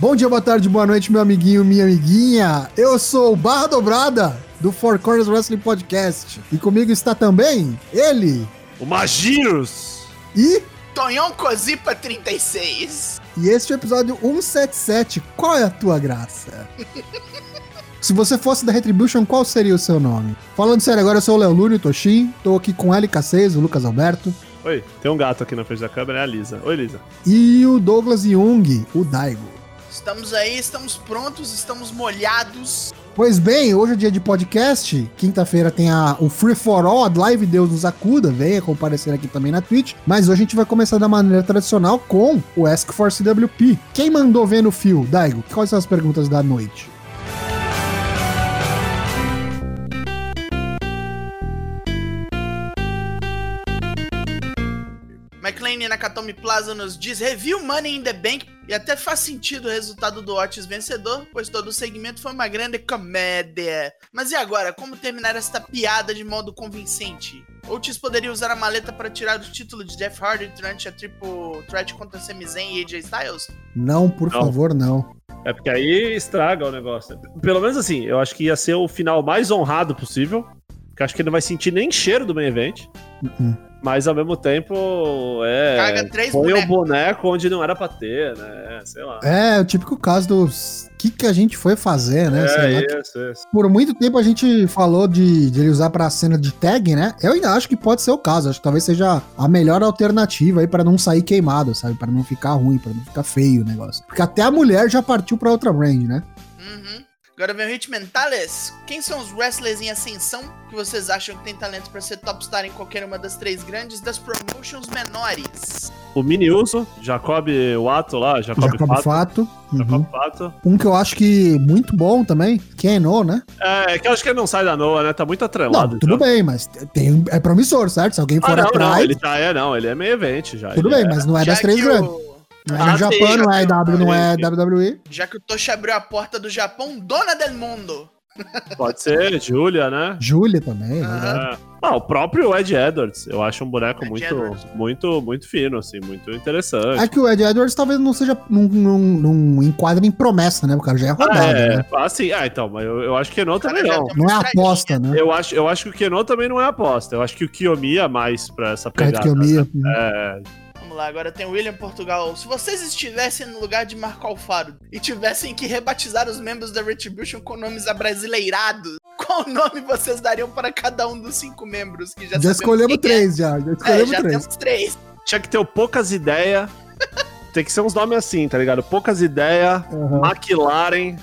Bom dia, boa tarde, boa noite, meu amiguinho, minha amiguinha. Eu sou o Barra Dobrada do Four Corners Wrestling Podcast. E comigo está também ele. O Magiros. E. Tonhão Cozipa 36. E este é o episódio 177. Qual é a tua graça? Se você fosse da Retribution, qual seria o seu nome? Falando sério, agora eu sou o Léo Lúnio Toshin, tô aqui com LK6, o Lucas Alberto. Oi, tem um gato aqui na frente da câmera, é a Lisa. Oi, Lisa. E o Douglas Jung, o Daigo. Estamos aí, estamos prontos, estamos molhados. Pois bem, hoje é dia de podcast. Quinta-feira tem a, o Free for All, a live Deus nos acuda. Venha comparecer aqui também na Twitch. Mas hoje a gente vai começar da maneira tradicional com o Ask for CWP. Quem mandou ver no fio? Daigo, quais são as perguntas da noite? McLean Nakatomi Plaza nos diz: Review Money in the Bank. E até faz sentido o resultado do Otis vencedor, pois todo o segmento foi uma grande comédia. Mas e agora? Como terminar esta piada de modo convincente? Otis poderia usar a maleta para tirar o título de Jeff Hardy durante a Triple Threat contra Sami Zayn e AJ Styles? Não, por não. favor, não. É porque aí estraga o negócio. Pelo menos assim, eu acho que ia ser o final mais honrado possível. Que acho que ele não vai sentir nem cheiro do main event. Uh -uh. Mas ao mesmo tempo, é. Caga três Põe o boneco onde não era pra ter, né? Sei lá. É, o típico caso dos. O que, que a gente foi fazer, né? É, isso, isso. Por muito tempo a gente falou de, de ele usar pra cena de tag, né? Eu ainda acho que pode ser o caso. Acho que talvez seja a melhor alternativa aí para não sair queimado, sabe? Para não ficar ruim, para não ficar feio o negócio. Porque até a mulher já partiu pra outra brand, né? Uhum. Agora vem o Hit Mentales. Quem são os wrestlers em ascensão que vocês acham que tem talento para ser top star em qualquer uma das três grandes das promotions menores? O Mini Uso, Jacob Wato lá, Jacob, Jacob Fato. Fato. Jacob uhum. Fato. Um que eu acho que muito bom também, Keno, né? É, é que eu acho que ele não sai da Noa, né? Tá muito atrelado. Não, tudo já. bem, mas tem, é promissor, certo? Se alguém for ah, não, atrás. Não, ele já é, não, ele é meio evento já. Tudo bem, é. mas não é das três grandes. O... Não é ah, no Japão, não é EW, não é WWE. Já que o Toshi abriu a porta do Japão, dona del mundo. Pode ser, Julia, né? Julia também, uhum. é. Ah, o próprio Ed Edwards, eu acho um boneco muito, muito, muito fino, assim, muito interessante. É que o Ed Edwards talvez não seja, não, não, não enquadre em promessa, né? O cara já é rodado, ah, é, né? Assim, ah, então, mas eu, eu acho que o Keno também não. Não é aposta, né? Eu acho, eu acho que o Keno também não é aposta. Eu acho que o Kiyomi é mais pra essa pegada. Kiyomi, né? É, lá, agora tem o William Portugal. Se vocês estivessem no lugar de Marco Alfaro e tivessem que rebatizar os membros da Retribution com nomes abrasileirados, qual nome vocês dariam para cada um dos cinco membros? Que já já escolhemos é? três, é? já. Já escolhemos é, já três. temos três. Tinha que ter o poucas ideias. Tem que ser uns nomes assim, tá ligado? Poucas ideias, uhum. McLaren,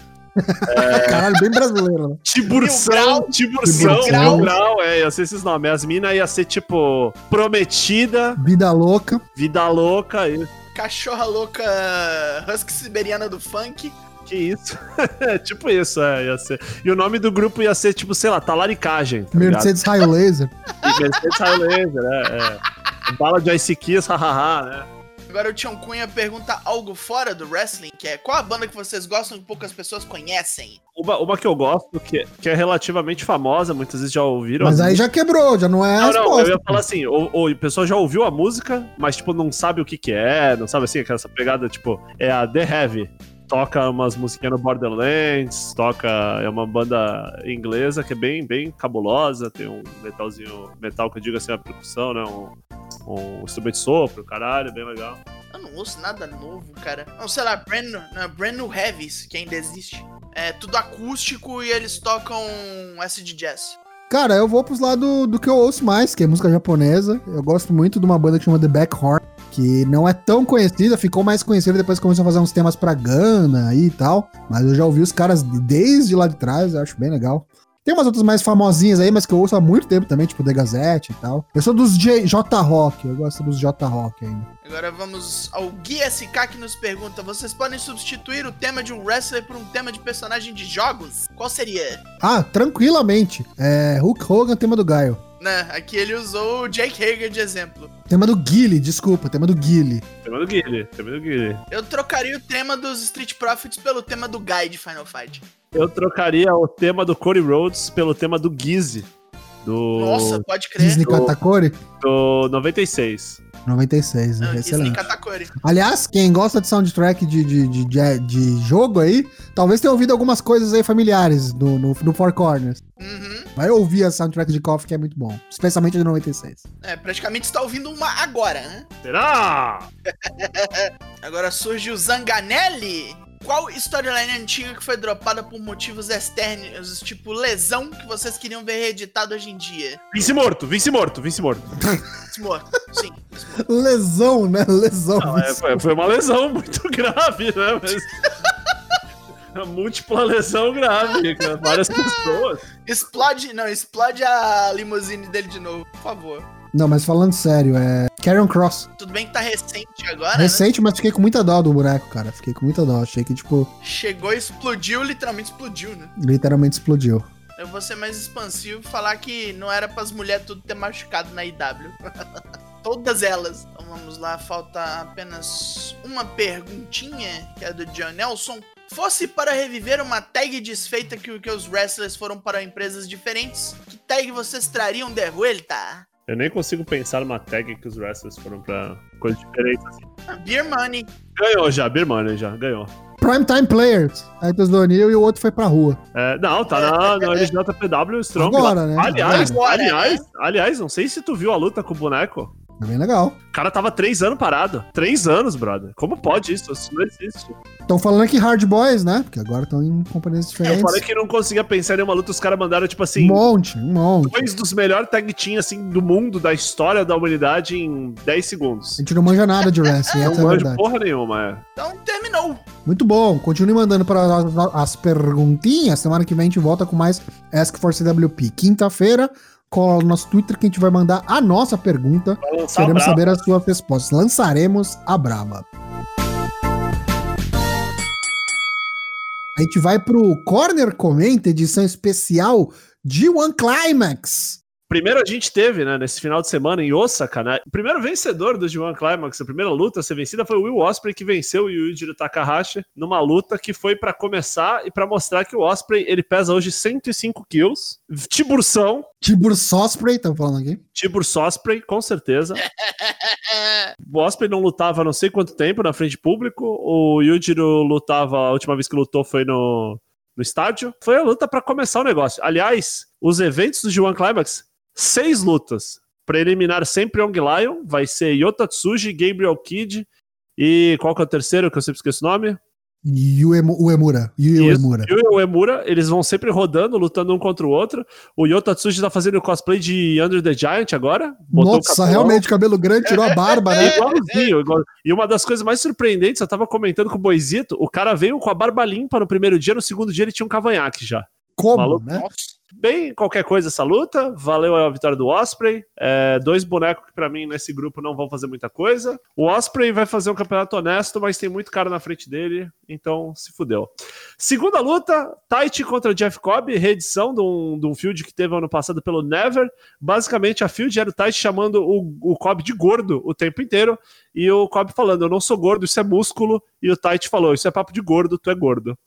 é... Caralho, bem brasileiro, né? Tiburção, Tiburção, grau, é, ia ser esses nomes. As minas ia ser tipo Prometida, Vida Louca, Vida Louca, isso. Cachorra Louca, Husky Siberiana do Funk. Que isso? tipo isso, é, ia ser. E o nome do grupo ia ser, tipo, sei lá, Talaricagem. Tá Mercedes High Laser. Mercedes High Laser, é, é. Bala de Ice Kiss, hahaha, né? Agora o Tião Cunha pergunta algo fora do wrestling, que é qual a banda que vocês gostam que poucas pessoas conhecem? Uma, uma que eu gosto, que, que é relativamente famosa, muitas vezes já ouviram. Mas aí já quebrou, já não é Não, não, eu ia falar assim, o, o, o pessoal já ouviu a música, mas tipo, não sabe o que que é, não sabe assim, aquela pegada, tipo, é a The Heavy toca umas musiquinhas no Borderlands, toca. É uma banda inglesa que é bem, bem cabulosa, tem um metalzinho, metal que eu digo assim, a percussão, né? Um, um instrumento de sopro, caralho, bem legal. Eu não ouço nada novo, cara. Não, sei lá, Brand, não, Brand New Heavies, que ainda existe. É tudo acústico e eles tocam acid jazz. Cara, eu vou pros lados do que eu ouço mais, que é música japonesa. Eu gosto muito de uma banda que chama The Backhorn, que não é tão conhecida, ficou mais conhecida depois que começou a fazer uns temas pra Gana e tal. Mas eu já ouvi os caras desde lá de trás, eu acho bem legal. Tem umas outras mais famosinhas aí, mas que eu ouço há muito tempo também, tipo The Gazette e tal. Eu sou dos J, J Rock, eu gosto dos J Rock ainda. Agora vamos ao Gui SK que nos pergunta: vocês podem substituir o tema de um wrestler por um tema de personagem de jogos? Qual seria? Ah, tranquilamente. É Hulk Hogan, tema do Gaio. Né, aqui ele usou o Jake Hager de exemplo. Tema do Guile, desculpa, tema do Guile. Tema do Guile, tema do Guile. Eu trocaria o tema dos Street Profits pelo tema do Guy de Final Fight. Eu trocaria o tema do Cody Rhodes pelo tema do Gizzy Do, Nossa, pode crer. Disney Katakuri? do 96. 96, né? Excelente. Aliás, quem gosta de soundtrack de, de, de, de, de jogo aí, talvez tenha ouvido algumas coisas aí familiares no, no, no Four Corners. Uhum. Vai ouvir a soundtrack de KOF que é muito bom. Especialmente a de 96. É, praticamente está ouvindo uma agora, né? Será? Agora surge o Zanganelli. Qual storyline antiga que foi dropada por motivos externos, tipo lesão, que vocês queriam ver reeditado hoje em dia? Vince morto, Vince morto, Vince morto. Smor, sim. Smor. Lesão, né? Lesão. Não, é, foi, foi uma lesão muito grave, né? Mas... Uma múltipla lesão grave, várias pessoas. Explode, não, explode a limusine dele de novo, por favor. Não, mas falando sério, é. Carrion Cross. Tudo bem que tá recente agora, né? Recente, mas fiquei com muita dó do boneco, cara. Fiquei com muita dó. Achei que, tipo, Chegou e explodiu, literalmente explodiu, né? literalmente explodiu. Eu vou ser mais expansivo e falar que não era pras mulheres tudo ter machucado na IW. Todas elas. Então vamos lá, falta apenas uma perguntinha, que é do John Nelson. Fosse para reviver uma tag desfeita que, que os wrestlers foram para empresas diferentes, que tag vocês trariam de vuelta? Eu nem consigo pensar numa tag que os wrestlers foram pra coisa diferente. Assim. Ah, Beer Money. Ganhou já, Birmania já, ganhou. Primetime Players. Titus do O'Neill e o outro foi pra rua. É, não, tá na, no LJPW Strong. Agora, né? Aliás, Agora, aliás, aliás, não sei se tu viu a luta com o boneco. É bem legal. O cara tava três anos parado. Três anos, brother. Como pode isso? Isso não existe. Estão falando aqui Hard Boys, né? Porque agora estão em companhias Eu diferentes. falei que não conseguia pensar em nenhuma luta, os caras mandaram, tipo Um assim, monte, um monte. dois dos melhores tag team, assim, do mundo, da história da humanidade em 10 A segundos. gente não manja nada de wrestling, Não é a manjo verdade. porra nenhuma, é. Então terminou. Muito bom. Continue mandando para as, as perguntinhas. Semana que vem a gente volta com mais Ask for CWP. Quinta-feira, cola no nosso Twitter que a gente vai mandar a nossa pergunta. Queremos brabo. saber as suas respostas. Lançaremos a Brava. A gente vai pro Corner Comenta, edição especial de One Climax. Primeiro a gente teve, né, nesse final de semana em Osaka, né? O primeiro vencedor do G1 Climax, a primeira luta a ser vencida foi o Will Osprey que venceu o Yujiro Takahashi numa luta que foi pra começar e pra mostrar que o Osprey ele pesa hoje 105 quilos, tiburção, Tibur Sosprey, estamos falando aqui. Tibur Osprey, com certeza. O Osprey não lutava há não sei quanto tempo na frente público. O Yujiro lutava, a última vez que lutou foi no, no estádio. Foi a luta pra começar o negócio. Aliás, os eventos do G1 Climax, seis lutas. Pra eliminar sempre Young Lion, vai ser Yota Tsuji, Gabriel Kidd e qual que é o terceiro que eu sempre esqueço o nome? Uemu- Uemura. Isso. Uemura. E o Emura, eles vão sempre rodando, lutando um contra o outro. O Yota Tsuji tá fazendo cosplay de Under the Giant agora. botou o Nossa, capelão. realmente, cabelo grande, tirou a barba, né? Igualzinho, igual- E uma das coisas mais surpreendentes, eu tava comentando com o Boizito, o cara veio com a barba limpa no primeiro dia, no segundo dia ele tinha um cavanhaque já. Como, Maluco. né? Bem, qualquer coisa essa luta, valeu a vitória do Osprey. É, dois bonecos que pra mim nesse grupo não vão fazer muita coisa. O Osprey vai fazer um campeonato honesto, mas tem muito cara na frente dele, então se fudeu. Segunda luta, Taichi contra Jeff Cobb, reedição de um, de um field que teve ano passado pelo Never. Basicamente, a field era o Taichi chamando o, o Cobb de gordo o tempo inteiro, e o Cobb falando, eu não sou gordo, isso é músculo, e o Taichi falou, isso é papo de gordo, tu é gordo.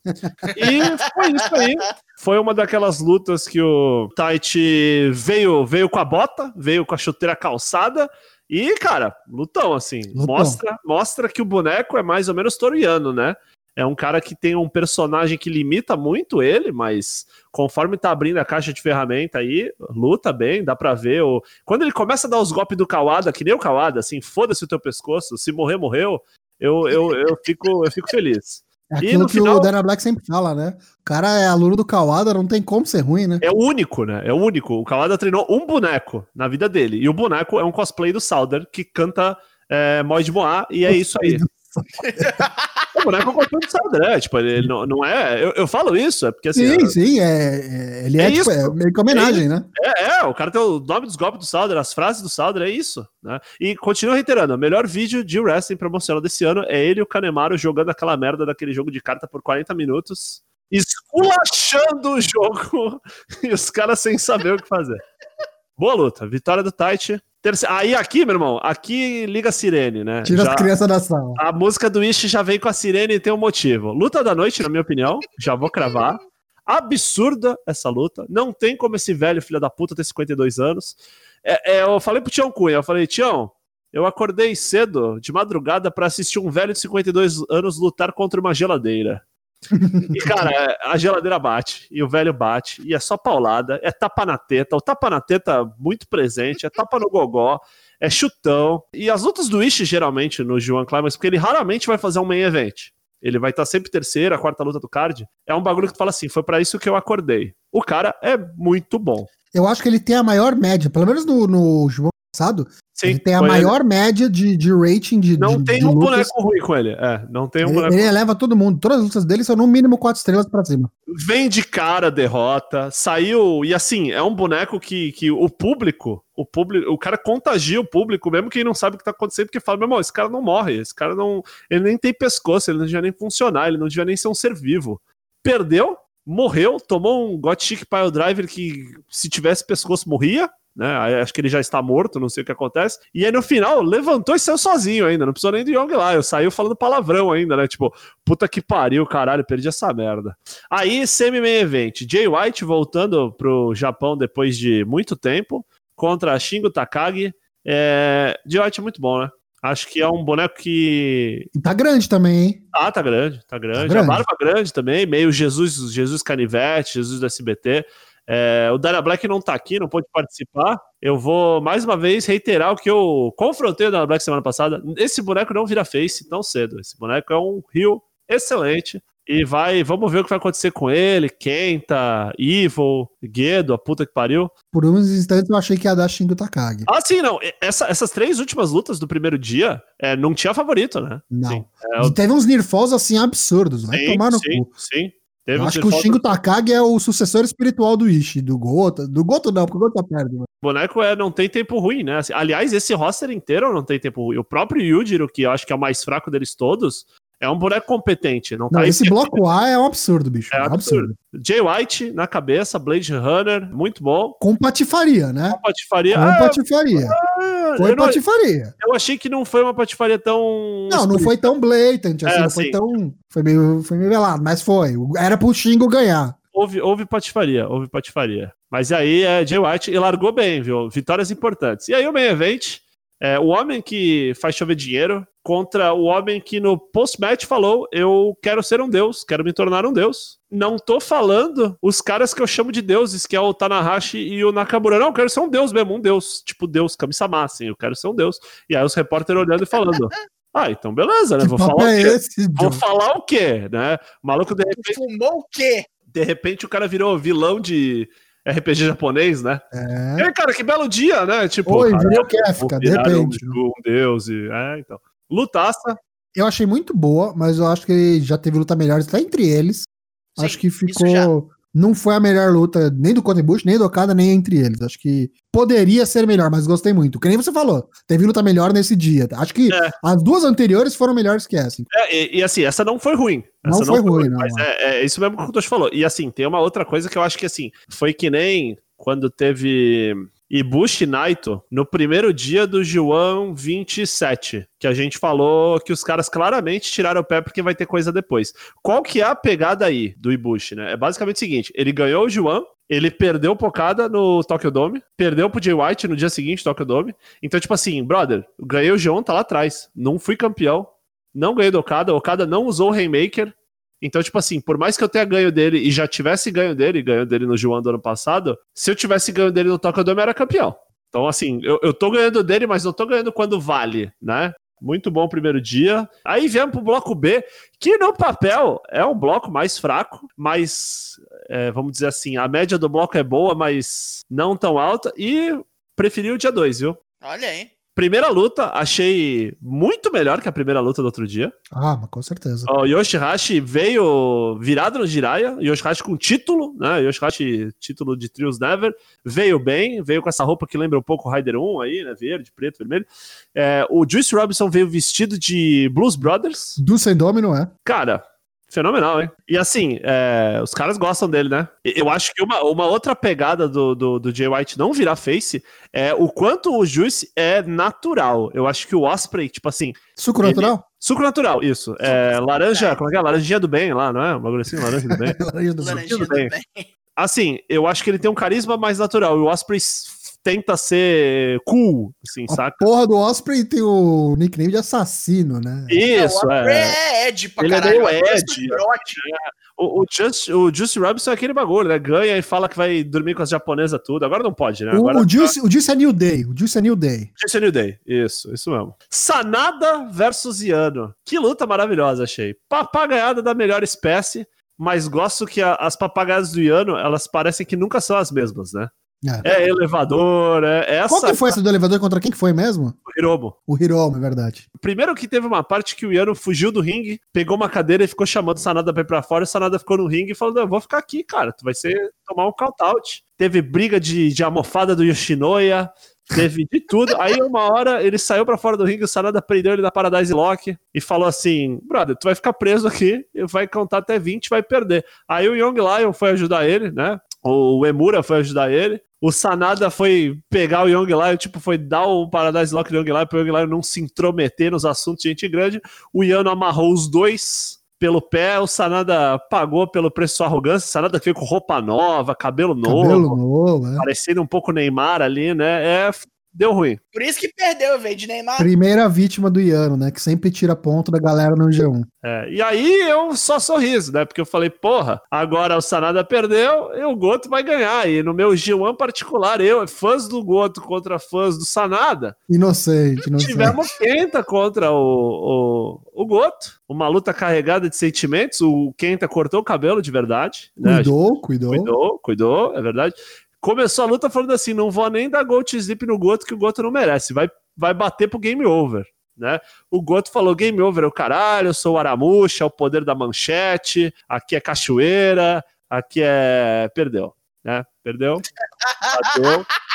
e foi isso aí. Foi uma daquelas lutas que o Taichi veio, veio com a bota, veio com a chuteira calçada, e, cara, lutão, assim. Lutão. Mostra, mostra que o boneco é mais ou menos toriano, né? É um cara que tem um personagem que limita muito ele, mas conforme tá abrindo a caixa de ferramenta aí, luta bem, dá pra ver. O... Quando ele começa a dar os golpes do Kawada, que nem o Kawada, assim, foda-se o teu pescoço, se morrer, morreu, eu, eu, eu, fico, eu fico feliz. É aquilo que final- o Dana Black sempre fala, né? O cara é aluno do Kawada, não tem como ser ruim, né? É o único, né? É o único. O Kawada treinou um boneco na vida dele. E o boneco é um cosplay do Sauder que canta é, Moid Moá, e é isso aí. o boneco é um cosplay do Sauder, é. Tipo, ele não, não é. Eu, eu falo isso, é porque assim. Sim, é- sim, é, é- ele é, É tipo, é meio que homenagem, né? É, é, o cara tem o nome dos golpes do Sauder, as frases do Sauder, é isso, né? E continua reiterando, o melhor vídeo de wrestling promocional desse ano é ele e o Kanemaru jogando aquela merda daquele jogo de carta por 40 minutos, esculachando o jogo e os caras sem saber o que fazer. Boa luta, vitória do Taichi. Terce... Aí aqui, meu irmão, aqui liga a sirene, né? Tira Já- as crianças da sala. a música do Ishi já vem com a sirene e tem um motivo. Luta da noite, na minha opinião, já vou cravar. absurda essa luta. Não tem como esse velho filho da puta ter 52 anos. É, é, eu falei pro Tião Cunha, eu falei, Tião, eu acordei cedo, de madrugada, para assistir um velho de 52 anos lutar contra uma geladeira. E, cara, a geladeira bate, e o velho bate, e é só paulada, é tapa na teta, o tapa na teta muito presente, é tapa no gogó, é chutão. E as lutas do Ishi, geralmente, no João Climax, porque ele raramente vai fazer um main event. Ele vai estar sempre terceira, quarta luta do card. É um bagulho que tu fala assim, foi para isso que eu acordei. O cara é muito bom. Eu acho que ele tem a maior média, pelo menos no, no João passado, Sim, ele tem a maior ele. média de, de rating de Não de, tem de um lutas. boneco ruim com ele. É, não tem um ele, boneco Ele eleva todo mundo. Todas as lutas dele são no mínimo quatro estrelas pra cima. Vem de cara derrota, saiu. E assim, é um boneco que, que o público, o público, o cara contagia o público, mesmo quem não sabe o que tá acontecendo, porque fala, meu irmão, esse cara não morre, esse cara não. Ele nem tem pescoço, ele não devia nem funcionar, ele não devia nem ser um ser vivo. Perdeu, morreu, tomou um Got Chic Pile Driver que, se tivesse pescoço, morria né? Acho que ele já está morto, não sei o que acontece. E aí no final levantou e saiu sozinho ainda, não precisou nem de Young lá. Eu saiu falando palavrão ainda, né? Tipo, puta que pariu, caralho, perdi essa merda. Aí, semi-main event, Jay White voltando pro Japão depois de muito tempo, contra Shingo Takagi. É... Jay White é muito bom, né? Acho que é um boneco que. E tá grande também, hein? Ah, tá grande, tá grande. Tá grande. A barba grande também, meio Jesus, Jesus Canivete, Jesus do SBT. É, o Dana Black não tá aqui, não pode participar. Eu vou mais uma vez reiterar o que eu confrontei o Dana Black semana passada. Esse boneco não vira face tão cedo. Esse boneco é um rio excelente. E vai, vamos ver o que vai acontecer com ele, Kenta, Evil, Guedo, a puta que pariu. Por uns instantes eu achei que ia dar Shingo Takagi. Ah, sim, não. Essa, essas três últimas lutas do primeiro dia, é, não tinha favorito, né? Não. É, eu... Teve uns Nirfalls assim absurdos, vai sim, tomar no sim, cu. Sim, Teve eu acho que o Shingo Takagi é o sucessor espiritual do Ishi, do Gota. Do Goto não, porque o Goto tá perto. O boneco é, não tem tempo ruim, né? Assim, aliás, esse roster inteiro não tem tempo ruim. O próprio Yujiro, que eu acho que é o mais fraco deles todos, é um boneco competente. Não, não tá esse bloco A é um absurdo, bicho. É, um absurdo. absurdo. Jay White na cabeça, Blade Runner, muito bom. Com patifaria, né? Com patifaria. Com ah, patifaria. Ah, foi eu patifaria. Não, eu achei que não foi uma patifaria tão. Não, não foi tão blatant, assim, é, não foi assim. tão. Foi meio, foi meio velado, mas foi. Era pro Xingo ganhar. Houve, houve patifaria, houve patifaria. Mas aí é Jay White e largou bem, viu? Vitórias importantes. E aí o main event, é, o homem que faz chover dinheiro, contra o homem que no post-match falou: Eu quero ser um deus, quero me tornar um deus. Não tô falando os caras que eu chamo de deuses, que é o Tanahashi e o Nakamura. Não, eu quero ser um deus mesmo, um deus. Tipo, deus, Kami-sama, assim, eu quero ser um deus. E aí os repórteres olhando e falando. Ah, então beleza, né? Vou falar, é esse, Vou falar o quê, né? O maluco de repente. Fumou o quê? De repente o cara virou vilão de RPG japonês, né? É. E aí, cara, que belo dia, né? Tipo, Oi, cara, virou Kefka, de repente. Um, um deus e. É, então. Lutaça. Eu achei muito boa, mas eu acho que já teve luta melhor até entre eles. Sim, acho que ficou. Não foi a melhor luta nem do Contribution, nem do Okada, nem entre eles. Acho que poderia ser melhor, mas gostei muito. Que nem você falou, teve luta melhor nesse dia. Acho que é. as duas anteriores foram melhores que essa. É, e, e, assim, essa não foi ruim. Essa não, foi, não foi ruim, não. Mas é, é, isso mesmo que o Tosh falou. E assim, tem uma outra coisa que eu acho que assim, foi que nem quando teve Ibushi Naito no primeiro dia do João 27, que a gente falou que os caras claramente tiraram o pé porque vai ter coisa depois. Qual que é a pegada aí do Ibushi, né? É basicamente o seguinte, ele ganhou o João, ele perdeu pocada no Tokyo Dome, perdeu pro Jay White no dia seguinte, Tokyo Dome. Então, tipo assim, brother, ganhei o João, tá lá atrás. Não fui campeão, não ganhei do Okada, o Okada não usou o Rainmaker, então, tipo assim, por mais que eu tenha ganho dele e já tivesse ganho dele, ganho dele no João do ano passado, se eu tivesse ganho dele no Tokyo eu era campeão. Então, assim, eu, eu tô ganhando dele, mas não tô ganhando quando vale, né? Muito bom primeiro dia. Aí viemos pro bloco B, que no papel é um bloco mais fraco, mas é, vamos dizer assim, a média do bloco é boa, mas não tão alta. E preferi o dia 2, viu? Olha aí. Primeira luta, achei muito melhor que a primeira luta do outro dia. Ah, mas com certeza. O Yoshihashi veio virado no Jiraiya, Yoshihashi com título, né? Yoshihashi, título de Trios Never, veio bem, veio com essa roupa que lembra um pouco o Rider 1 aí, né? Verde, preto, vermelho. É, o Juice Robinson veio vestido de Blues Brothers. Do Sem Domino, é? Cara, Fenomenal, hein? E assim, é, os caras gostam dele, né? Eu acho que uma, uma outra pegada do, do, do Jay White não virar face é o quanto o Juice é natural. Eu acho que o Osprey, tipo assim. Suco ele, natural? Suco natural, isso. É, laranja, como é que é? Laranjinha do bem lá, não é? Um bagulho assim, laranja do bem. Laranja do Laranjinha tudo do bem. bem. Assim, eu acho que ele tem um carisma mais natural. E o Osprey tenta ser cool, assim, A saca? porra do Osprey tem o nickname de assassino, né? Isso, o Osprey é. é Ed pra Ele é caralho. meio Osprey Ed, Brote. O, o, Just, o Juicy Robinson é aquele bagulho, né? Ganha e fala que vai dormir com as japonesas tudo. Agora não pode, né? Agora O, o, Juice, o Juice é New Day. O Juice é New Day. Juicy é New Day. Isso, isso mesmo. Sanada versus Yano. Que luta maravilhosa, achei. Papagaiada da melhor espécie, mas gosto que a- as papagaiadas do Yano, elas parecem que nunca são as mesmas, né? É. É elevador, é essa. Qual que foi essa do elevador contra quem que foi mesmo? Hiromo. O Hiromo, é verdade. Primeiro que teve uma parte que o Yano fugiu do ringue, pegou uma cadeira e ficou chamando o Sanada pra ir pra fora, e o Sanada ficou no ringue e falou, "Não, eu vou ficar aqui, cara, tu vai ser, tomar um count-out. Teve briga de, de almofada do Yoshinoya, teve de tudo. Aí uma hora ele saiu pra fora do ringue, o Sanada prendeu ele na Paradise Lock e falou assim, brother, tu vai ficar preso aqui, vai contar até 20 vai perder. Aí o Young Lion foi ajudar ele, né? O Emura foi ajudar ele. O Sanada foi pegar o Young Lion, tipo, foi dar o Paradise Lock do Young Lion pro Young Lion não se intrometer nos assuntos de gente grande. O Yano amarrou os dois pelo pé, o Sanada pagou pelo preço de sua arrogância. O Sanada veio com roupa nova, cabelo novo, Cabelo novo, é. parecendo um pouco Neymar ali, né? É, deu ruim. Por isso que perdeu, velho, de Neymar. Primeira vítima do Iano, né? Que sempre tira ponto da galera no G1. É, e aí eu só sorriso, né? Porque eu falei, porra, agora o Sanada perdeu e o Goto vai ganhar. E no meu G1 particular, eu, fãs do Goto contra fãs do Sanada, Inocente, inocente. tivemos Kenta contra o, o, o Goto. Uma luta carregada de sentimentos. O Kenta cortou o cabelo de verdade. Né? Cuidou, cuidou. Cuidou, cuidou, é verdade. Começou a luta falando assim: não vou nem dar Gold Sleep no Goto, que o Goto não merece. Vai, vai bater pro game over. Né? O Goto falou: game over é o caralho, eu sou o Aramuxa, é o poder da manchete, aqui é cachoeira, aqui é. Perdeu. Né? Perdeu. Bateu.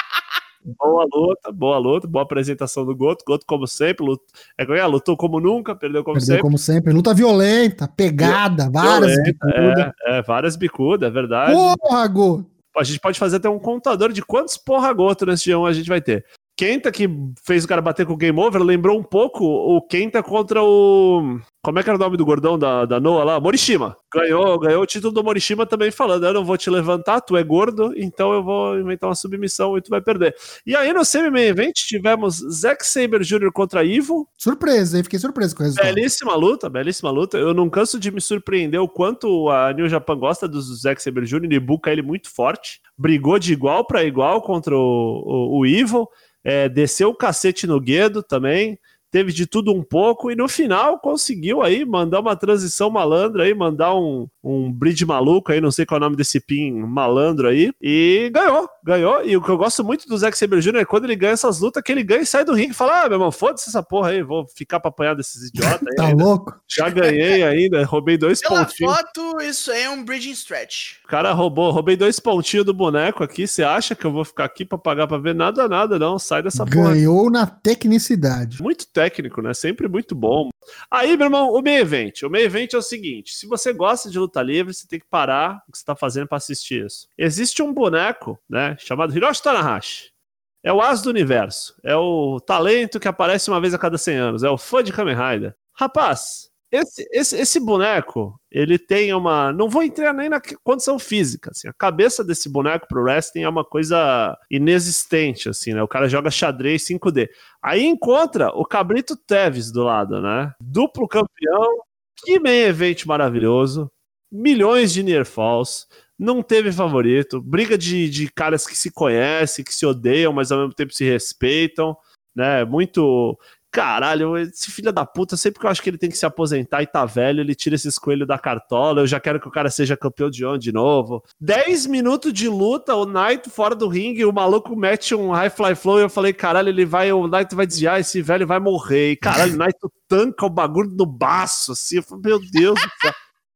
Boa luta, boa luta, boa apresentação do Goto. Goto, como sempre, lut... é, é? lutou como nunca, perdeu como Perdeu sempre. como sempre. Luta violenta, pegada, várias Violenta, bicudas. É, é, várias bicudas, é verdade. Porra, Go! A gente pode fazer até um contador de quantos porra goto nesse G1 a gente vai ter. Kenta, que fez o cara bater com o Game Over, lembrou um pouco o Kenta contra o. Como é que era o nome do gordão da, da Noah lá? Morishima. Ganhou, ganhou o título do Morishima também falando: Eu não vou te levantar, tu é gordo, então eu vou inventar uma submissão e tu vai perder. E aí no semi-main event tivemos Zack Saber Jr. contra Ivo. Surpresa, hein? Fiquei surpreso com o resultado. Belíssima luta, belíssima luta. Eu não canso de me surpreender o quanto a New Japan gosta do Zack Saber Jr. e buca ele muito forte. Brigou de igual para igual contra o, o, o Evil. É, desceu o cacete no Guedo também. Teve de tudo um pouco e no final conseguiu aí mandar uma transição malandra aí, mandar um, um bridge maluco aí, não sei qual é o nome desse pin malandro aí, e ganhou, ganhou. E o que eu gosto muito do Zack Saber Jr. é quando ele ganha essas lutas, que ele ganha e sai do ringue e fala: Ah, meu irmão, foda-se essa porra aí, vou ficar pra apanhar desses idiotas aí. Tá ainda. louco? Já ganhei ainda, roubei dois Pela pontinhos. foto, isso aí é um bridging stretch. O cara roubou, roubei dois pontinhos do boneco aqui. Você acha que eu vou ficar aqui pra pagar pra ver? Nada, nada, não. Sai dessa porra. Ganhou na tecnicidade. Muito técnico, né? Sempre muito bom. Aí, meu irmão, o meio event. O meio event é o seguinte: se você gosta de luta livre, você tem que parar o que você tá fazendo pra assistir isso. Existe um boneco, né? Chamado Hiroshi Tanahashi. É o as do universo. É o talento que aparece uma vez a cada 100 anos. É o fã de Kamen Rider. Rapaz, esse, esse, esse boneco, ele tem uma. Não vou entrar nem na condição física. Assim, a cabeça desse boneco pro wrestling é uma coisa inexistente, assim, né? O cara joga xadrez 5D. Aí encontra o Cabrito Teves do lado, né? Duplo campeão. Que main event maravilhoso. Milhões de near falls. Não teve favorito. Briga de, de caras que se conhecem, que se odeiam, mas ao mesmo tempo se respeitam. Né? Muito. Caralho, esse filho da puta, sempre que eu acho que ele tem que se aposentar e tá velho, ele tira esses coelhos da cartola. Eu já quero que o cara seja campeão de onde de novo. 10 minutos de luta, o Knight fora do ringue, o maluco mete um high fly flow e eu falei, caralho, ele vai, o Knight vai desviar, esse velho vai morrer. E caralho, o Knight tanca o bagulho no baço, assim. Eu falei, meu Deus do céu.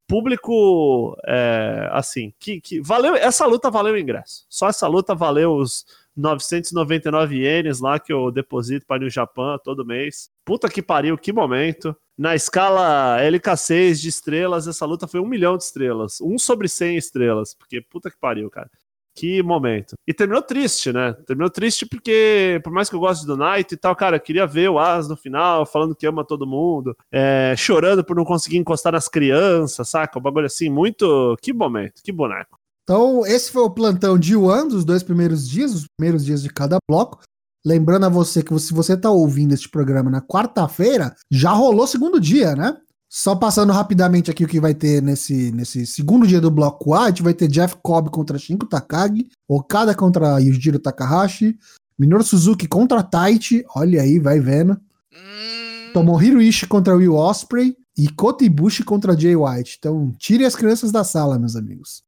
Público, é, assim, que, que valeu, essa luta valeu o ingresso. Só essa luta valeu os 999 ienes lá que eu deposito para o Japão todo mês. Puta que pariu, que momento. Na escala LK6 de estrelas, essa luta foi um milhão de estrelas. Um sobre 100 estrelas. Porque puta que pariu, cara. Que momento. E terminou triste, né? Terminou triste porque, por mais que eu goste do Knight e tal, cara, eu queria ver o As no final, falando que ama todo mundo, é, chorando por não conseguir encostar nas crianças, saca? O bagulho assim, muito. Que momento, que boneco. Então, esse foi o plantão de One dos dois primeiros dias, os primeiros dias de cada bloco. Lembrando a você que se você está ouvindo este programa na quarta-feira, já rolou segundo dia, né? Só passando rapidamente aqui o que vai ter nesse, nesse segundo dia do bloco A, a gente vai ter Jeff Cobb contra Shinko Takagi, Okada contra Yujiro Takahashi, Minoru Suzuki contra Taichi, olha aí, vai vendo. Hum, Tomohiro Ishii contra Will Osprey e Kota Ibushi contra Jay White. Então, tirem as crianças da sala, meus amigos.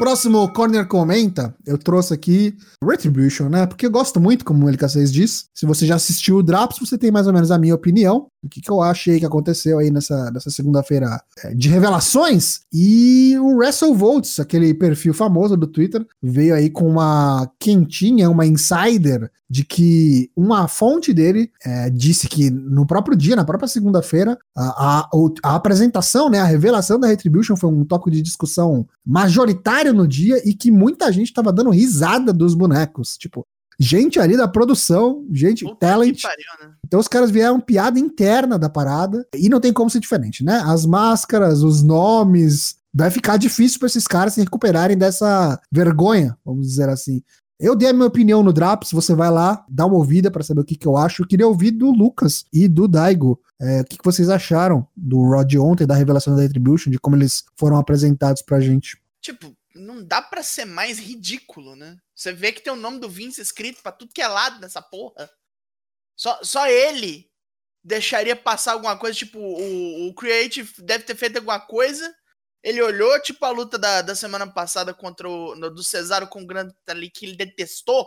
Próximo Corner Comenta, eu trouxe aqui Retribution, né? Porque eu gosto muito, como o LK6 diz. Se você já assistiu o Draps, você tem mais ou menos a minha opinião do que, que eu achei que aconteceu aí nessa, nessa segunda-feira é, de revelações. E o WrestleVotes, aquele perfil famoso do Twitter, veio aí com uma quentinha, uma insider de que uma fonte dele é, disse que no próprio dia, na própria segunda-feira, a, a, o- a apresentação, né, a revelação da Retribution foi um tópico de discussão majoritário no dia e que muita gente tava dando risada dos bonecos. Tipo, gente ali da produção, gente, puta talent, pariu, né? então os caras vieram piada interna da parada e não tem como ser diferente, né? As máscaras, os nomes, vai ficar difícil para esses caras se recuperarem dessa vergonha, vamos dizer assim. Eu dei a minha opinião no Draps, você vai lá, dá uma ouvida para saber o que, que eu acho. Eu queria ouvir do Lucas e do Daigo. É, o que, que vocês acharam do Rod ontem, da revelação da Retribution, de como eles foram apresentados pra gente? Tipo, não dá pra ser mais ridículo, né? Você vê que tem o nome do Vince escrito pra tudo que é lado nessa porra. Só, só ele deixaria passar alguma coisa, tipo, o, o Creative deve ter feito alguma coisa. Ele olhou, tipo, a luta da, da semana passada contra o no- do Cesaro com o Grande ali, que ele detestou.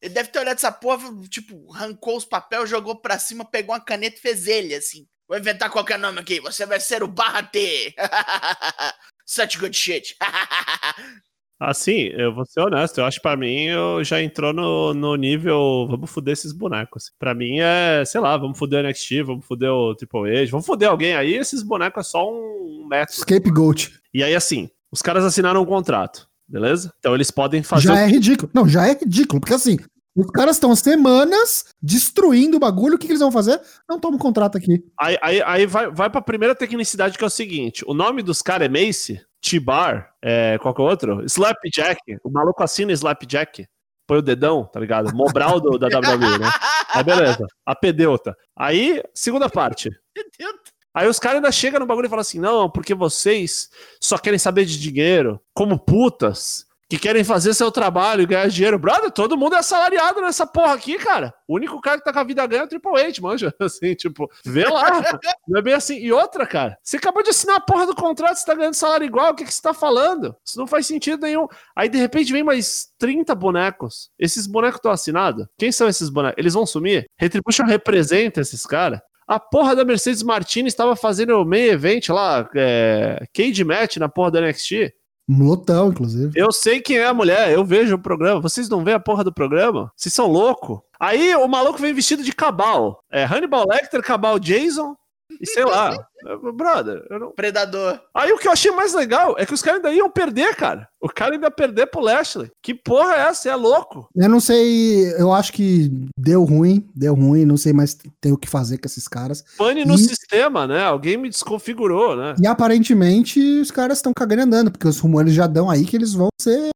Ele deve ter olhado essa porra, tipo, arrancou os papéis, jogou pra cima, pegou uma caneta e fez ele, assim. Vou inventar qualquer nome aqui. Você vai ser o Barra T. Such good shit. Assim, eu vou ser honesto, eu acho que pra mim eu já entrou no, no nível vamos foder esses bonecos. Pra mim é, sei lá, vamos foder o NXT, vamos foder o Triple H, vamos foder alguém aí, esses bonecos é só um método. Scapegoat. E aí assim, os caras assinaram um contrato, beleza? Então eles podem fazer Já o é ridículo. Não, já é ridículo, porque assim, os caras estão semanas destruindo o bagulho, o que, que eles vão fazer? Não toma um contrato aqui. Aí, aí, aí vai, vai pra primeira tecnicidade que é o seguinte: o nome dos caras é Mace, T-Bar, é, qual que é o outro? Slapjack. O maluco assina Slapjack. Põe o dedão, tá ligado? Mobral do, da WWE, né? Aí beleza. A pedeuta. Aí, segunda parte. Aí os caras ainda chegam no bagulho e falam assim: não, porque vocês só querem saber de dinheiro, como putas, que querem fazer seu trabalho e ganhar dinheiro. Brother, todo mundo é assalariado nessa porra aqui, cara. O único cara que tá com a vida ganha é o Triple H, manja. Assim, tipo, vê lá. Não é bem assim. E outra, cara, você acabou de assinar a porra do contrato, você tá ganhando salário igual, o que, que você tá falando? Isso não faz sentido nenhum. Aí, de repente, vem mais 30 bonecos. Esses bonecos estão assinados? Quem são esses bonecos? Eles vão sumir? Retribution representa esses caras? A porra da Mercedes Martinez estava fazendo o main event lá, é, cage match na porra da NXT. Lotão, inclusive. Eu sei quem é a mulher, eu vejo o programa. Vocês não veem a porra do programa? Vocês são loucos. Aí o maluco vem vestido de cabal. É Hannibal Lecter, cabal Jason e sei lá. Brother, eu não... Predador. Aí o que eu achei mais legal é que os caras ainda iam perder, cara. O cara ainda ia perder pro Lashley. Que porra é essa? É louco. Eu não sei, eu acho que deu ruim, deu ruim, não sei mais ter o que fazer com esses caras. Pane no E- sistema, né? Alguém me desconfigurou, né? E aparentemente os caras estão cagando andando, porque os rumores já dão aí que eles vão ser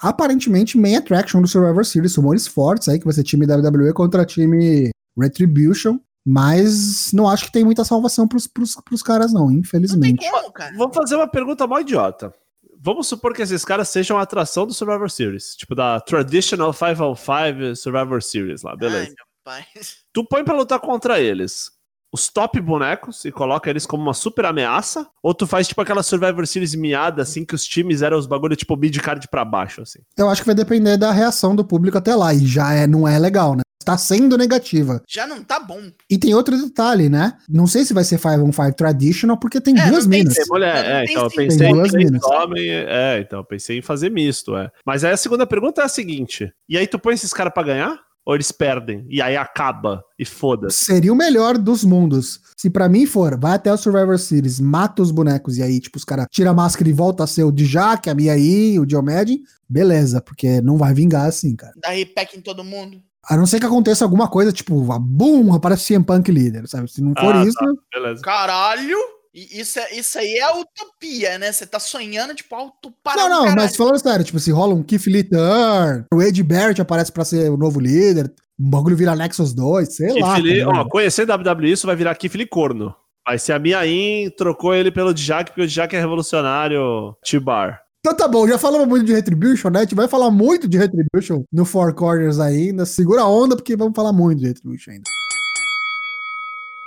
aparentemente main attraction do Survivor Series, rumores fortes aí que vai ser time WWE contra time Retribution, mas não acho que tem muita salvação pros, pros, pros caras não, Não tem infelizmente. como, cara. Vamos fazer uma pergunta mó idiota. Vamos supor que esses caras sejam a atração do Survivor Series. Tipo da Traditional 505 Survivor Series lá, beleza. Ai, meu pai. Tu põe pra lutar contra eles os top bonecos e coloca eles como uma super ameaça? Ou tu faz tipo aquela Survivor Series miada, assim, que os times eram os bagulho tipo mid-card pra baixo, assim? Eu acho que vai depender da reação do público até lá, e já é, não é legal, né? Tá sendo negativa. Já não tá bom. E tem outro detalhe, né? Não sei se vai ser 515 Traditional, porque tem É, duas minas. que Tem mulher, Não é, então eu pensei Tem em duas três minas. homem, é, então eu pensei em fazer misto, é. Mas aí a segunda pergunta é a seguinte: e aí tu põe esses caras pra ganhar? ou eles perdem. E aí acaba. E foda-se. Seria o melhor dos mundos. Se pra mim for, vai até o Survivor Series, mata os bonecos e aí, tipo, os caras tira a máscara e volta a ser o Dijak, a Miaí, o Diomed, beleza, porque não vai vingar assim, cara. Dá repack em todo mundo. A não ser que aconteça alguma coisa, tipo, a boom, aparece CM Punk líder, sabe? Se não for Ah, isso, tá. Beleza. Caralho! Isso, é, isso aí é utopia, né? Você tá sonhando, tipo, alto para Não, não, caralho. mas falando sério, tipo, se rola um Keith Lee Turn, o Ed Barrett aparece pra ser o novo líder, o bagulho vira Nexus 2, sei lá. Keith Lee, tá ó, conhecer WWE, isso vai virar Keith Lee corno. Vai ser a Miain, trocou ele pelo Dijak, porque o Dijak é revolucionário T-Bar. Então tá bom, já falamos muito de Retribution, né? A gente vai falar muito de Retribution no Four Corners ainda. Segura a onda, porque vamos falar muito de Retribution ainda.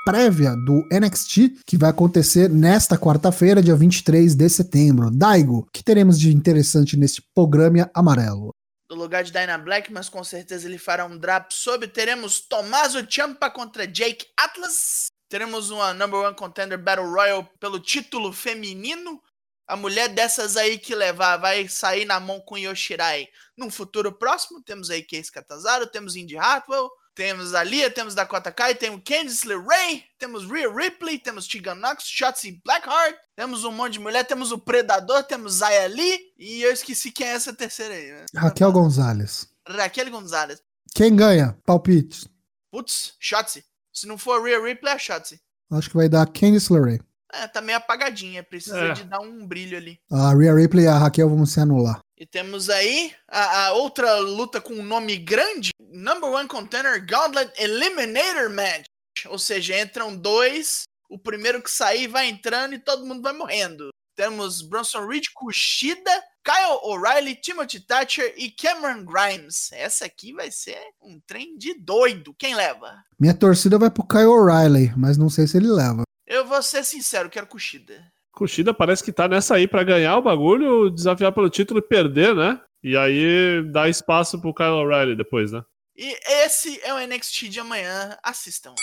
Prévia do NXT, que vai acontecer nesta quarta-feira, dia 23 de setembro. Daigo, que teremos de interessante neste programa amarelo? Do lugar de Dyna Black, mas com certeza ele fará um drop sobre. Teremos Tommaso Ciampa contra Jake Atlas. Teremos uma Number One Contender Battle Royal pelo título feminino. A mulher dessas aí que levar vai sair na mão com Yoshirai num futuro próximo. Temos aí Case Catanzaro, temos Indy Hartwell, temos a Lia, temos Dakota Kai, temos Candice LeRae, temos Rhea Ripley, temos Tegan Knox, Shotzi Blackheart, temos um monte de mulher, temos o Predador, temos Zaya Lee e eu esqueci quem é essa terceira aí. né? Raquel Gonzalez. Raquel Gonzalez. Quem ganha? Palpite. Putz, Shotzi. Se não for Rhea Ripley, é Shotzi. Acho que vai dar Candice LeRae. É, tá meio apagadinha, precisa É. de dar um brilho ali. A Rhea Ripley e a Raquel vão se anular. E temos aí a, a outra luta com um nome grande, Number One Contender Gauntlet Eliminator Match. Ou seja, entram dois, o primeiro que sair vai entrando e todo mundo vai morrendo. Temos Bronson Reed, Kushida, Kyle O'Reilly, Timothy Thatcher e Cameron Grimes. Essa aqui vai ser um trem de doido. Quem leva? Minha torcida vai pro Kyle O'Reilly, mas não sei se ele leva. Eu vou ser sincero, quero Kushida. Kushida parece que tá nessa aí pra ganhar o bagulho, desafiar pelo título e perder, né? E aí dá espaço pro Kyle O'Reilly depois, né? E esse é o NXT de amanhã. Assistam.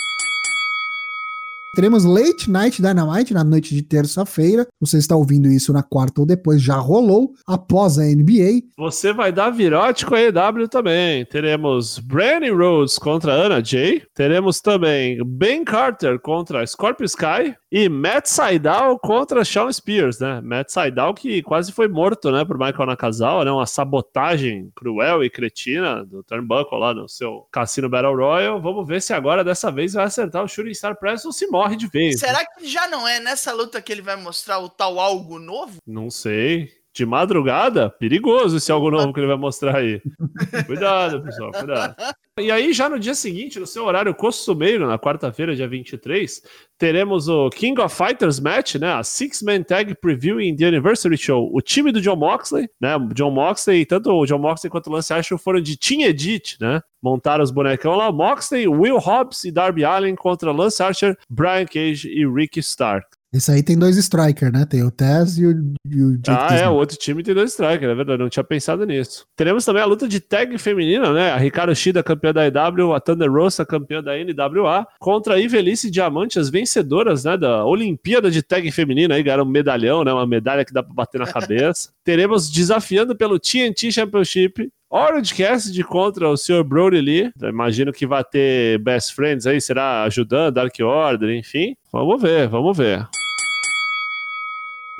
Teremos Late Night Dynamite na noite de terça-feira. Você está ouvindo isso na quarta ou depois, já rolou, após a NBA. Você vai dar virote com a EW também. Teremos Brandon Rhodes contra Anna Jay. Teremos também Ben Carter contra Scorpio Sky. E Matt Sydal contra Shawn Spears, né? Matt Sydal que quase foi morto, né, por Michael Nakazawa, né? Uma sabotagem cruel e cretina do Turnbuckle lá no seu Cassino Battle Royal. Vamos ver se agora, dessa vez, vai acertar o Shooting Star Press ou se morre de vez. Será que já não é nessa luta que ele vai mostrar o tal algo novo? Não sei. De madrugada, perigoso esse algo novo que ele vai mostrar aí. cuidado, pessoal, cuidado. E aí, já no dia seguinte, no seu horário costumeiro, na quarta-feira, dia 23, teremos o King of Fighters match, né? A Six Man Tag Preview in the Anniversary Show. O time do John Moxley, né? John Moxley, tanto o John Moxley quanto o Lance Archer foram de Team Edit, né? Montaram os bonecão lá. Moxley, Will Hobbs e Darby Allen contra Lance Archer, Brian Cage e Ricky Stark. Esse aí tem dois strikers, né? Tem o Taz e o, e o Jake Ah, é, Disney. o outro time tem dois strikers, é verdade, não tinha pensado nisso. Teremos também a luta de tag feminina, né? A Ricardo Shida, campeã da EW, a Thunder Rosa, campeã da NWA, contra a Ivelice Diamante, as vencedoras, né, da Olimpíada de tag feminina, aí ganharam um medalhão, né, uma medalha que dá pra bater na cabeça. Teremos desafiando pelo TNT Championship, Orange Cassidy contra o Sr. Brody Lee. Eu imagino que vai ter Best Friends aí, será ajudando, Dark Order, enfim. Vamos ver, vamos ver.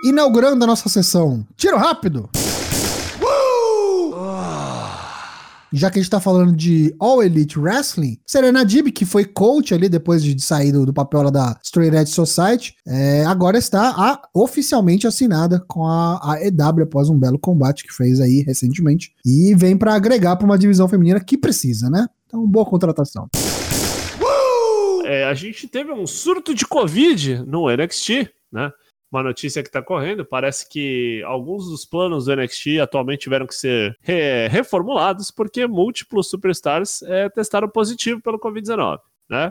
Inaugurando a nossa sessão. Tiro rápido! Já que a gente tá falando de All Elite Wrestling, Serena Dib, que foi coach ali depois de sair do, do papel lá da Straight Edge Society, é, agora está a- oficialmente assinada com a, a EW após um belo combate que fez aí recentemente. E vem pra agregar pra uma divisão feminina que precisa, né? Então, boa contratação. É, a gente teve um surto de Covid no NXT, né? Uma notícia que tá correndo, parece que alguns dos planos do NXT atualmente tiveram que ser re- reformulados porque múltiplos superstars é, testaram positivo pelo Covid-19, né?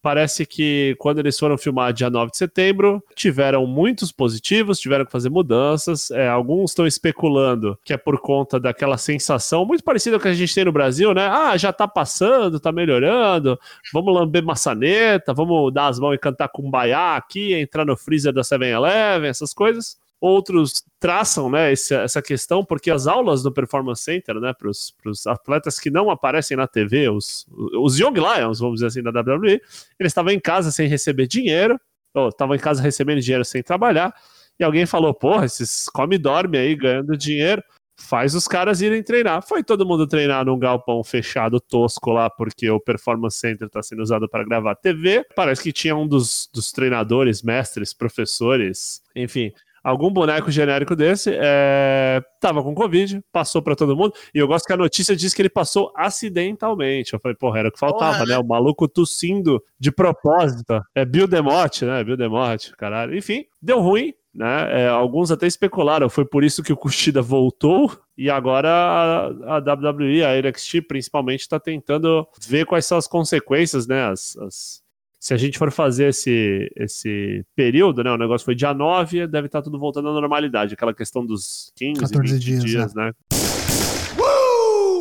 Parece que quando eles foram filmar dia 9 de setembro, tiveram muitos positivos, tiveram que fazer mudanças. É, alguns estão especulando que é por conta daquela sensação muito parecida com a que a gente tem no Brasil, né? Ah, já tá passando, tá melhorando, vamos lamber maçaneta, vamos dar as mãos e cantar com aqui, entrar no freezer da 7-Eleven, essas coisas. Outros traçam né, essa questão, porque as aulas do Performance Center, né, para os atletas que não aparecem na TV, os, os Young Lions, vamos dizer assim, da WWE, eles estavam em casa sem receber dinheiro, ou estavam em casa recebendo dinheiro sem trabalhar, e alguém falou, porra, esses come e dorme aí ganhando dinheiro, faz os caras irem treinar. Foi todo mundo treinar num galpão fechado tosco lá, porque o Performance Center está sendo usado para gravar TV. Parece que tinha um dos, dos treinadores, mestres, professores, enfim, algum boneco genérico desse, é, tava com Covid, passou para todo mundo, e eu gosto que a notícia diz que ele passou acidentalmente. Eu falei, porra, era o que faltava, porra, né? né? O maluco tossindo de propósito. É Bill Demotte, né? Bill Demotte, caralho. Enfim, deu ruim, né? É, alguns até especularam, foi por isso que o Kushida voltou e agora a, a WWE, a NXT principalmente, está tentando ver quais são as consequências, né? As, as, se a gente for fazer esse, esse período, né? O negócio foi dia 9, deve estar tá tudo voltando à normalidade, aquela questão dos 15, 14 dias, dias é. né?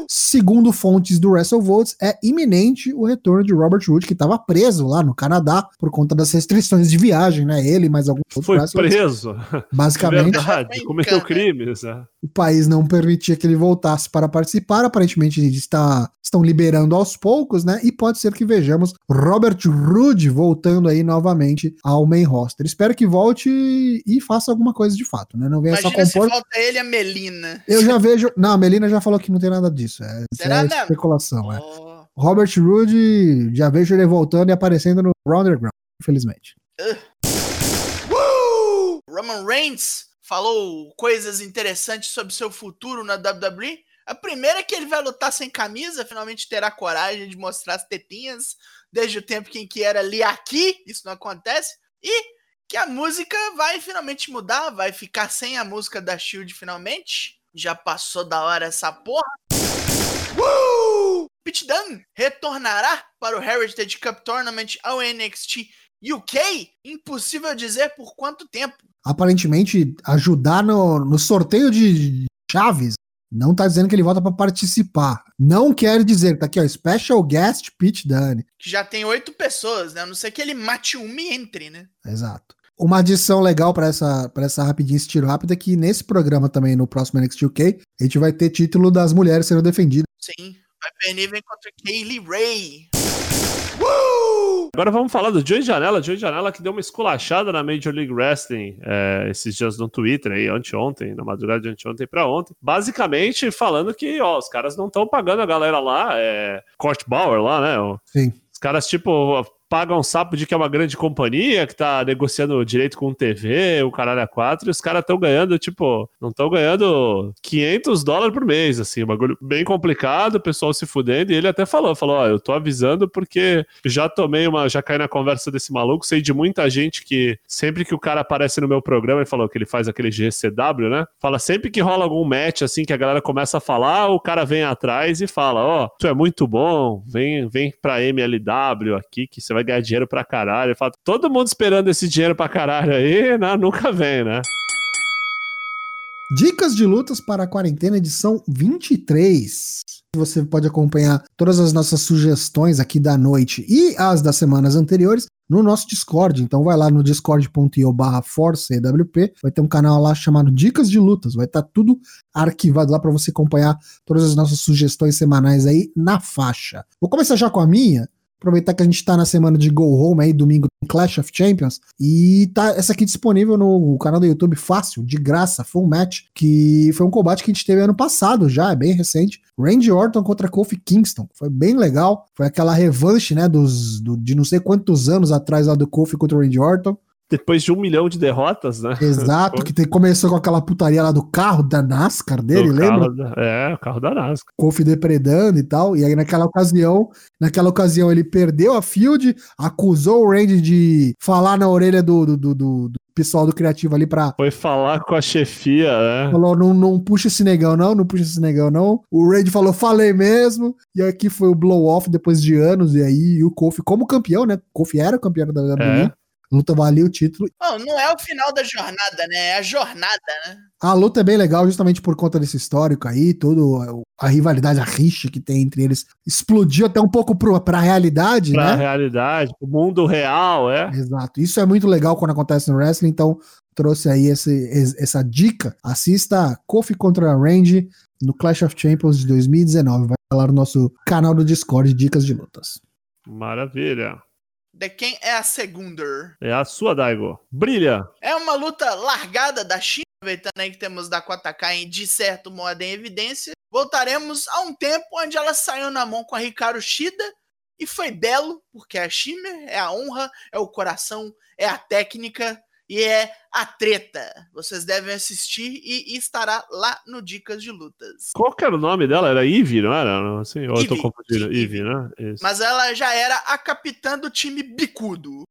Segundo fontes do WrestleVotes, é iminente o retorno de Robert Roode, que estava preso lá no Canadá por conta das restrições de viagem, né? Ele mais alguns outros. Foi preso. Basicamente. Verdade, cometeu crimes. É. O país não permitia que ele voltasse para participar. Aparentemente, está, estão liberando aos poucos, né? E pode ser que vejamos Robert Roode voltando aí novamente ao main roster. Espero que volte e faça alguma coisa de fato, né? Não venha Imagina só compor. se falta ele a Melina. Eu já vejo. Não, a Melina já falou que não tem nada disso. É Será é especulação, é. Robert Roode, já vejo ele voltando e aparecendo no Underground, infelizmente. Uh. Roman Reigns falou coisas interessantes sobre seu futuro na WWE. A primeira é que ele vai lutar sem camisa, finalmente terá coragem de mostrar as tetinhas, desde o tempo em que era ali aqui, isso não acontece. E que a música vai finalmente mudar, vai ficar sem a música da Shield finalmente. Já passou da hora essa porra. Uh! Pete retornará para o Heritage Cup Tournament ao NXT UK? Impossível dizer por quanto tempo. Aparentemente, ajudar no, no sorteio de chaves não tá dizendo que ele volta para participar. Não quer dizer que tá aqui, ó, Special Guest Pete Dunne. Que já tem oito pessoas, né? A não ser que ele mate uma e entre, né? Exato. Uma adição legal para essa, pra essa rapidinha, esse tiro rápido, é que nesse programa também, no próximo NXT UK, a gente vai ter título das mulheres sendo defendidas. Sim, vai perder vem contra Kaylee Ray. Agora vamos falar do Joey Janela. Joey Janela que deu uma esculachada na Major League Wrestling é, esses dias no Twitter, aí, anteontem, na madrugada de anteontem para ontem. Basicamente falando que ó, os caras não estão pagando a galera lá, é, Court Bauer lá, né? Sim. Os caras, tipo, pagam um sapo de que é uma grande companhia que tá negociando direito com TV, o caralho a quatro, e os caras estão ganhando, tipo, não estão ganhando 500 dólares por mês, assim, um bagulho bem complicado, o pessoal se fudendo, e ele até falou, falou, ó, eu tô avisando porque já tomei uma, já caí na conversa desse maluco, sei de muita gente que sempre que o cara aparece no meu programa, ele falou que ele faz aquele GCW, né, fala sempre que rola algum match, assim, que a galera começa a falar, o cara vem atrás e fala, ó, oh, tu é muito bom, vem, vem pra MLW aqui, que você vai ganhar dinheiro pra caralho. Falo, todo mundo esperando esse dinheiro pra caralho aí, né? nunca vem, né? Dicas de lutas para a quarentena, edição 23. Você pode acompanhar todas as nossas sugestões aqui da noite e as das semanas anteriores no nosso Discord. Então vai lá no discord.io barra ForceWP, vai ter um canal lá chamado Dicas de Lutas, vai estar tá tudo arquivado lá para você acompanhar todas as nossas sugestões semanais aí na faixa. Vou começar já com a minha, Aproveitar que a gente tá na semana de Go Home aí, domingo, Clash of Champions. E tá essa aqui disponível no canal do YouTube fácil, de graça, full match, que foi um combate que a gente teve ano passado já, é bem recente. Randy Orton contra Kofi Kingston. Foi bem legal. Foi aquela revanche, né, dos, do, de não sei quantos anos atrás lá do Kofi contra o Randy Orton depois de um milhão de derrotas, né? Exato, que te, começou com aquela putaria lá do carro da NASCAR dele, do lembra? Da, é, o carro da NASCAR. Kofi depredando e tal. E aí naquela ocasião, naquela ocasião ele perdeu a field, acusou o Randy de falar na orelha do, do, do, do pessoal do criativo ali pra. Foi falar com a chefia, né? Falou: não, não puxa esse negão, não, não puxa esse negão, não. O Randy falou: falei mesmo. E aqui foi o blow-off depois de anos. E aí o Kofi, como campeão, né? Kofi era campeão da WWE. É luta valia o título. Não, não é o final da jornada, né? É a jornada, né? A luta é bem legal justamente por conta desse histórico aí, todo a rivalidade, a rixa que tem entre eles explodiu até um pouco pro, pra realidade, pra né? Pra realidade, o mundo real, é. Exato. Isso é muito legal quando acontece no wrestling, então trouxe aí esse, essa dica. Assista Kofi contra Range no Clash of Champions de 2019. Vai falar no nosso canal do Discord Dicas de Lutas. Maravilha. De quem é a segunda? É a sua, Daigo. Brilha. É uma luta largada da China, aproveitando aí que temos Dakota Kai de certo modo em evidência. Voltaremos a um tempo onde ela saiu na mão com a Ricardo Shida e foi belo, porque a Shimmer é a honra, é o coração, é a técnica e é a treta. Vocês devem assistir e, estará lá no Dicas de Lutas. Qual que era o nome dela? Era Ivy, não era? Assim, ou eu tô confundindo. Ivy, né? Isso. Mas ela já era a capitã do time bicudo.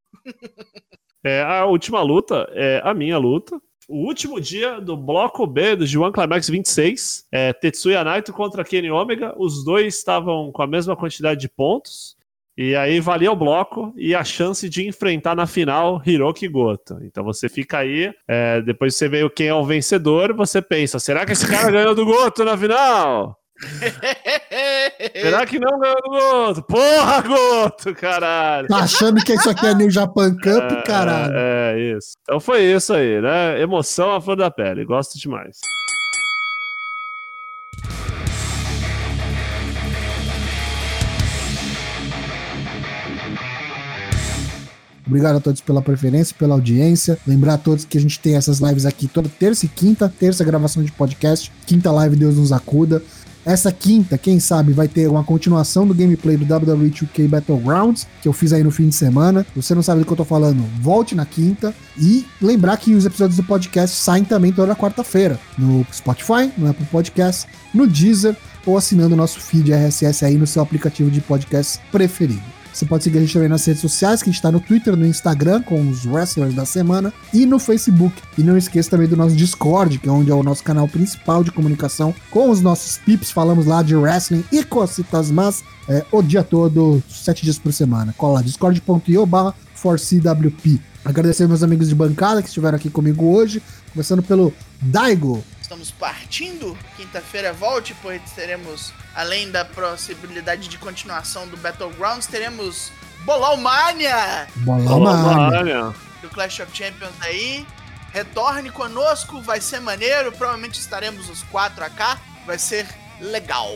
é, a última luta é a minha luta. O último dia do bloco B do G1 Climax 26, é Tetsuya Naito contra Kenny Omega. Os dois estavam com a mesma quantidade de pontos. E aí valia o bloco e a chance de enfrentar na final Hiroki Goto. Então você fica aí, é, depois você vê quem é o vencedor, você pensa, será que esse cara ganhou do Goto na final? Será que não ganhou do Goto? Porra, Goto, caralho! Tá achando que isso aqui é New Japan Cup, é, caralho? É, é, isso. Então foi isso aí, né? Emoção à flor da pele. Gosto demais. Obrigado a todos pela preferência, pela audiência. Lembrar a todos que a gente tem essas lives aqui toda terça e quinta. Terça gravação de podcast, quinta live Deus nos acuda. Essa quinta, quem sabe, vai ter uma continuação do gameplay do WWE 2K Battlegrounds, que eu fiz aí no fim de semana. Se você não sabe do que eu tô falando, volte na quinta. E lembrar que os episódios do podcast saem também toda quarta-feira no Spotify, no Apple Podcast, no Deezer ou assinando o nosso feed RSS aí no seu aplicativo de podcast preferido. Você pode seguir a gente também nas redes sociais, que a gente está no Twitter, no Instagram, com os wrestlers da semana, e no Facebook. E não esqueça também do nosso Discord, que é onde é o nosso canal principal de comunicação com os nossos pips. Falamos lá de wrestling e cositas mas é, o dia todo, sete dias por semana. Cola lá, discord.io barra 4CWP. Agradecer meus amigos de bancada que estiveram aqui comigo hoje, começando pelo Daigo. Estamos partindo. Quinta-feira volte, pois teremos, além da possibilidade de continuação do Battlegrounds, teremos Bolão Mania! Bolão Mania! Do Clash of Champions aí. Retorne conosco, vai ser maneiro. Provavelmente estaremos os quatro AK. Vai ser legal.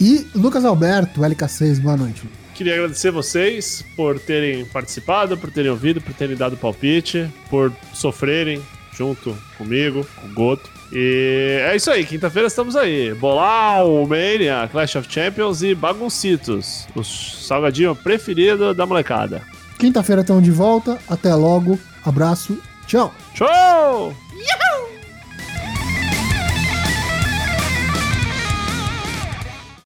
E Lucas Alberto, LK6, boa noite. Queria agradecer vocês por terem participado, por terem ouvido, por terem dado palpite, por sofrerem junto comigo, com o Goto. E é isso aí, quinta-feira estamos aí. Bolau, Mania, Clash of Champions e Baguncitos, o salgadinho preferido da molecada. Quinta-feira estamos de volta, até logo, abraço, tchau! Tchau!